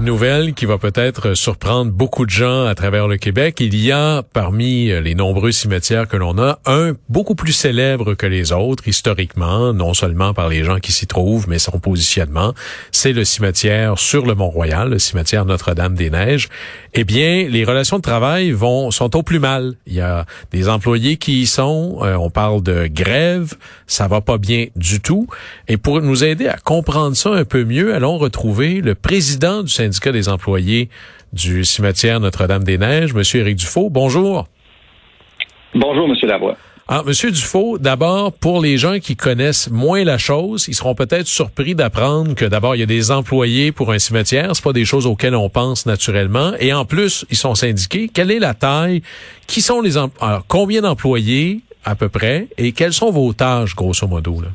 Nouvelle qui va peut-être surprendre beaucoup de gens à travers le Québec. Il y a parmi les nombreux cimetières que l'on a un beaucoup plus célèbre que les autres historiquement, non seulement par les gens qui s'y trouvent, mais son positionnement. C'est le cimetière sur le Mont-Royal, le cimetière Notre-Dame-des-Neiges. Eh bien, les relations de travail vont sont au plus mal. Il y a des employés qui y sont. Euh, on parle de grève. Ça va pas bien du tout. Et pour nous aider à comprendre ça un peu mieux, allons retrouver le président du syndicat des employés du cimetière Notre-Dame-des-Neiges, Monsieur Éric Dufault. Bonjour. Bonjour, Monsieur Lavoie. Ah, Monsieur Dufault, d'abord, pour les gens qui connaissent moins la chose, ils seront peut-être surpris d'apprendre que d'abord, il y a des employés pour un cimetière. C'est pas des choses auxquelles on pense naturellement. Et en plus, ils sont syndiqués. Quelle est la taille? Qui sont les employés? Combien d'employés, à peu près? Et quelles sont vos tâches, grosso modo, là?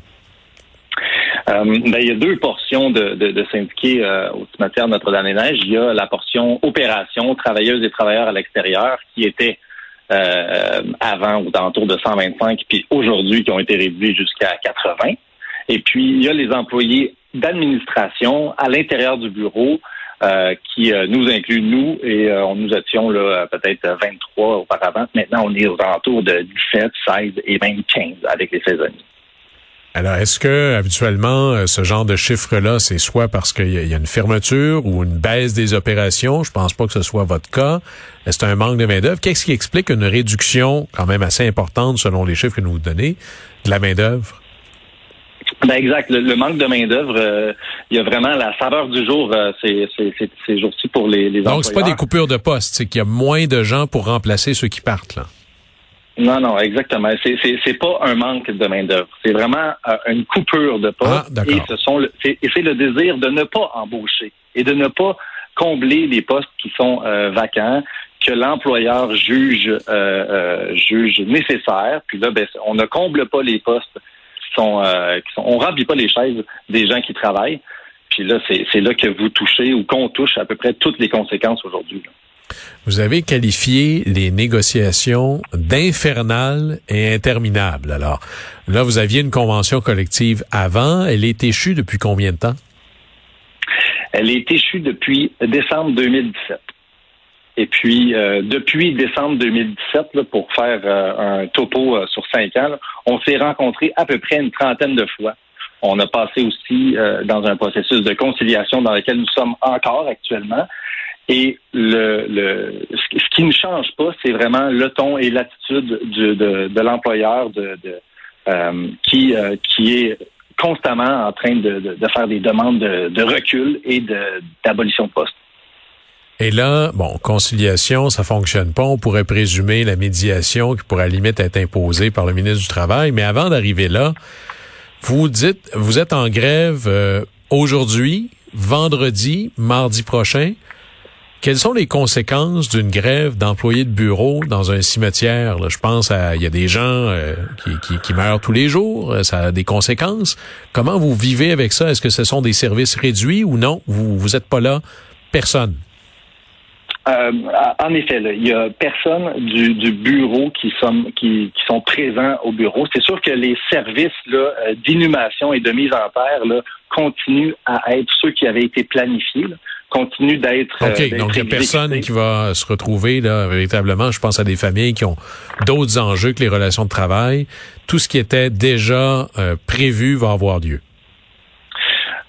Euh, ben, il y a deux portions de, de, syndiqués euh, au cimetière Notre-Dame-des-Neiges. Il y a la portion opération, travailleuses et travailleurs à l'extérieur, qui était euh, avant aux alentours de 125, puis aujourd'hui qui ont été réduits jusqu'à 80. Et puis, il y a les employés d'administration à l'intérieur du bureau qui nous inclut nous et on nous étions là peut-être 23 auparavant. Maintenant, on est aux alentours de 17, 16 et même 15 avec les saisonniers. Alors, est-ce que habituellement euh, ce genre de chiffre-là, c'est soit parce qu'il y, a une fermeture ou une baisse des opérations? Je pense pas que ce soit votre cas. C'est un manque de main d'œuvre. Qu'est-ce qui explique une réduction quand même assez importante selon les chiffres que nous vous donnez de la main d'œuvre ben exact. Le, manque de main d'œuvre, euh, il y a vraiment la saveur du jour euh, ces, jours-ci pour les, les Donc c'est pas des coupures de poste, c'est qu'il y a moins de gens pour remplacer ceux qui partent là. Non, non, exactement. C'est c'est pas un manque de main d'œuvre. C'est vraiment euh, une coupure de poste. Ah, et ce sont et c'est le désir de ne pas embaucher et de ne pas combler les postes qui sont euh, vacants que l'employeur juge euh, juge nécessaires. Puis là, ben, on ne comble pas les postes qui sont, qui sont on remplit pas les chaises des gens qui travaillent. Puis là, c'est là que vous touchez ou qu'on touche à peu près toutes les conséquences aujourd'hui. Vous avez qualifié les négociations d'infernales et interminables. Alors, là, vous aviez une convention collective avant. Elle est échue depuis combien de temps? Elle est échue depuis décembre 2017. Et puis, euh, depuis décembre 2017, pour faire euh, un topo euh, sur cinq ans, on s'est rencontrés à peu près une trentaine de fois. On a passé aussi dans un processus de conciliation dans lequel nous sommes encore actuellement. Et le, ce qui ne change pas, c'est vraiment le ton et l'attitude de, de l'employeur de euh, qui, euh, qui est constamment en train de, de faire des demandes de, recul et d'abolition de, poste. Et là, bon, conciliation, ça fonctionne pas. On pourrait présumer la médiation qui pourrait à la limite être imposée par le ministre du Travail. Mais avant d'arriver là, vous dites, vous êtes en grève euh, aujourd'hui, vendredi, mardi prochain. Quelles sont les conséquences d'une grève d'employés de bureau dans un cimetière? je pense à il y a des gens euh, qui, meurent tous les jours, euh, ça a des conséquences. Comment vous vivez avec ça? Est-ce que ce sont des services réduits ou non? Vous vous êtes pas là? Personne. Euh, en effet, il y a personne du, bureau qui sont, qui, sont présents au bureau. C'est sûr que les services d'inhumation et de mise en terre là, continuent à être ceux qui avaient été planifiés continue d'être. OK, euh, donc il n'y a personne qui va se retrouver là véritablement. Je pense à des familles qui ont d'autres enjeux que les relations de travail. Tout ce qui était déjà euh, prévu va avoir lieu.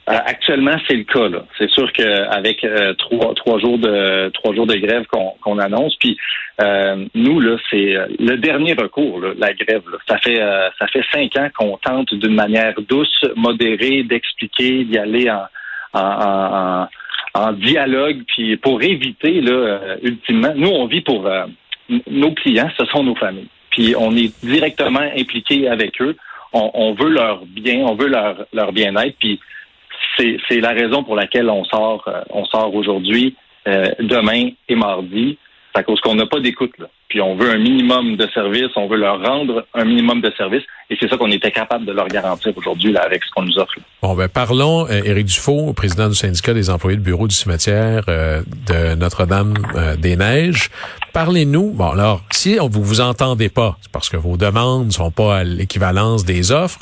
Euh, actuellement, c'est le cas. C'est sûr qu'avec trois, trois jours de trois jours de grève qu'on annonce, puis nous là, c'est le dernier recours, la grève. Ça fait ça fait cinq ans qu'on tente d'une manière douce, modérée, d'expliquer, d'y aller en, en, en dialogue, puis pour éviter, là, euh, ultimement, nous, on vit pour euh, nos clients, ce sont nos familles. Puis on est directement impliqué avec eux. On, veut leur bien, on veut leur, leur bien-être. Puis c'est la raison pour laquelle on sort, euh, on sort aujourd'hui, demain et mardi. C'est à cause qu'on n'a pas d'écoute. Puis on veut un minimum de services, on veut leur rendre un minimum de services, et c'est ça qu'on était capable de leur garantir aujourd'hui là, avec ce qu'on nous offre. Bon, ben parlons, euh, Éric Dufault, président du syndicat des employés de bureau du cimetière euh, de Notre-Dame-des-Neiges. Parlez-nous. Bon, alors, si vous vous entendez pas, c'est parce que vos demandes sont pas à l'équivalence des offres.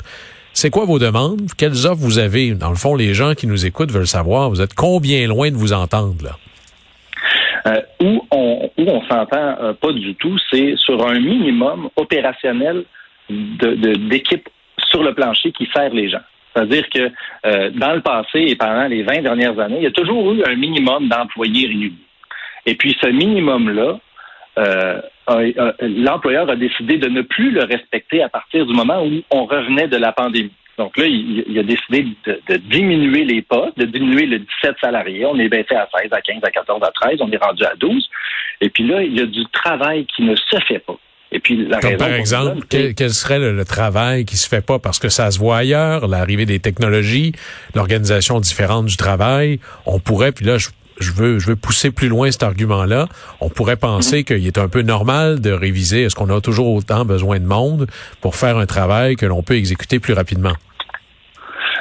C'est quoi vos demandes? Quelles offres vous avez? Dans le fond, les gens qui nous écoutent veulent savoir, vous êtes combien loin de vous entendre, là? Euh, où on où on s'entend euh, pas du tout, c'est sur un minimum opérationnel de d'équipe sur le plancher qui sert les gens. C'est-à-dire que euh, dans le passé et pendant les 20 dernières années, il y a toujours eu un minimum d'employés réunis. Et puis ce minimum-là, l'employeur a décidé de ne plus le respecter à partir du moment où on revenait de la pandémie. Donc là, il, a décidé de, diminuer les postes, de diminuer le 17 salariés. On est baissé à 16, à 15, à 14, à 13. On est rendu à 12. Et puis là, il y a du travail qui ne se fait pas. Et puis la Comme par exemple, quel, serait le, travail qui se fait pas parce que ça se voit ailleurs, l'arrivée des technologies, l'organisation différente du travail? On pourrait, puis là, je, veux, je veux pousser plus loin cet argument-là. On pourrait penser mhm. qu'il est un peu normal de réviser. Est-ce qu'on a toujours autant besoin de monde pour faire un travail que l'on peut exécuter plus rapidement?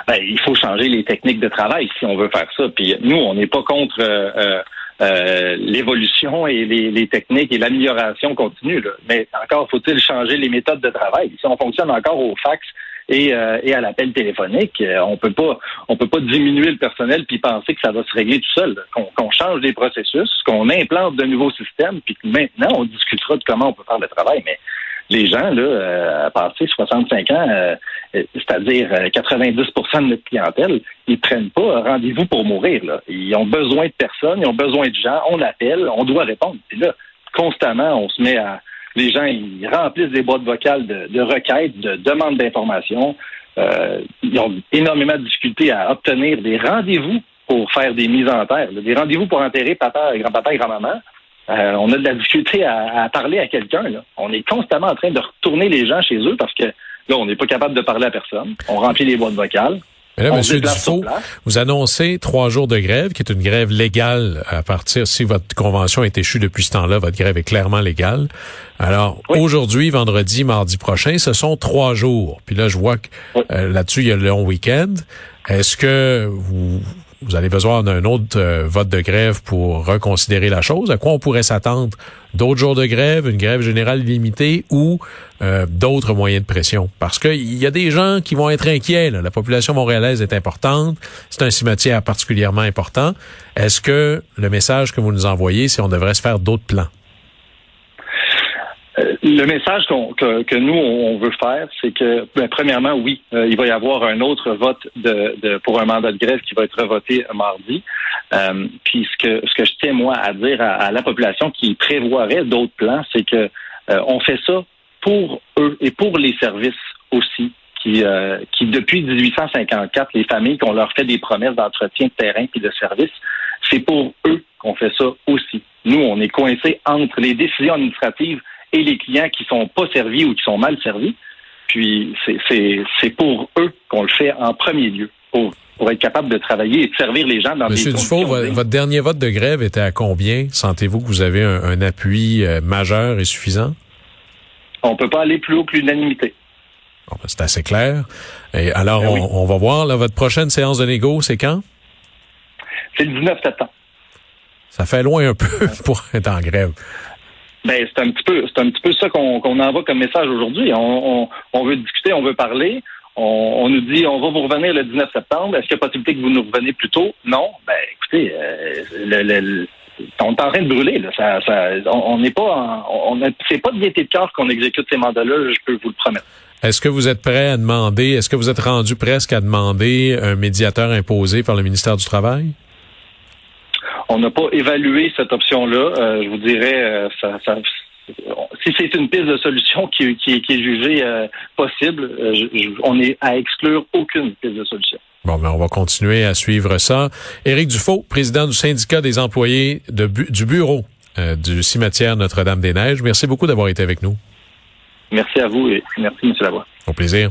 ben, il faut changer les techniques de travail si on veut faire ça. Puis nous, on n'est pas contre euh, euh, euh, l'évolution et les, techniques et l'amélioration continue. Mais encore faut-il changer les méthodes de travail. Si on fonctionne encore au fax et, à l'appel téléphonique, on peut pas on peut pas diminuer le personnel puis penser que ça va se régler tout seul. Qu'on change les processus, qu'on implante de nouveaux systèmes, puis que maintenant on discutera de comment on peut faire le travail. Mais les gens, là, euh, à partir de 65 ans, euh, c'est-à-dire 90% euh, de notre clientèle, ils prennent pas rendez-vous pour mourir. Là. Ils ont besoin de personnes, ils ont besoin de gens, on appelle, on doit répondre. Et là, constamment, on se met à... Les gens, ils remplissent des boîtes vocales de, requêtes, de demandes d'informations. ils ont énormément de difficultés à obtenir des rendez-vous pour faire des mises en terre, des rendez-vous pour enterrer papa, grand-papa et grand-maman. Euh, on a de la difficulté à, parler à quelqu'un. On est constamment en train de retourner les gens chez eux parce que là, on n'est pas capable de parler à personne. On remplit les boîtes vocales. Mais là, M. Dufault, vous annoncez trois jours de grève, qui est une grève légale à partir, si votre convention est échue depuis ce temps-là, votre grève est clairement légale. Alors, aujourd'hui, vendredi, mardi prochain, ce sont trois jours. Puis là, je vois que euh, là-dessus, il y a le long week-end. Est-ce que vous, vous avez besoin d'un autre euh, vote de grève pour reconsidérer la chose. À quoi on pourrait s'attendre? D'autres jours de grève, une grève générale limitée ou euh, d'autres moyens de pression? Parce qu'il y a des gens qui vont être inquiets. La population montréalaise est importante. C'est un cimetière particulièrement important. Est-ce que le message que vous nous envoyez, c'est on devrait se faire d'autres plans? Euh, le message que, nous on veut faire, c'est que ben, premièrement, oui, euh, il va y avoir un autre vote pour un mandat de grève qui va être voté mardi. Euh, puis ce que ce que je tiens moi à dire à, la population qui prévoirait d'autres plans, c'est que on fait ça pour eux et pour les services aussi. Qui, depuis 1854, les familles qu'on leur fait des promesses d'entretien de terrain et de services, c'est pour eux qu'on fait ça aussi. Nous, on est coincés entre les décisions administratives et les clients qui sont pas servis ou qui sont mal servis. Puis c'est pour eux qu'on le fait en premier lieu, pour, pour être capable de travailler et de servir les gens dans Monsieur des Dufault, votre dernier vote de grève était à combien? Sentez-vous que vous avez un, appui euh, majeur et suffisant? On peut pas aller plus haut que l'unanimité. Ben, c'est assez clair. Et alors, ben on, va voir, là, votre prochaine séance de négo, c'est quand? C'est le 19 septembre. Ça fait loin un peu pour être en grève. Ben, c'est un petit peu, c'est un petit peu ça qu'on envoie comme message aujourd'hui. On, veut discuter, on veut parler. On, nous dit, on va vous revenir le 19 septembre. Est-ce qu'il y a possibilité que vous nous reveniez plus tôt? Non. Ben, écoutez, euh, on est en train de brûler. Là. on n'est pas, on, c'est pas de gaieté de cœur qu'on exécute ces mandats-là. Je peux vous le promettre. Est-ce que vous êtes prêt à demander, est-ce que vous êtes rendu presque à demander un médiateur imposé par le ministère du Travail? On n'a pas évalué cette option-là. Euh, je vous dirais, euh, ça, ça, si c'est une piste de solution qui, qui, est jugée euh, possible, on est à exclure aucune piste de solution. Bon, mais ben, on va continuer à suivre ça. Éric Dufault, président du syndicat des employés de du bureau du cimetière Notre-Dame-des-Neiges. Merci beaucoup d'avoir été avec nous. Merci à vous et merci, M. Lavoie. Au plaisir.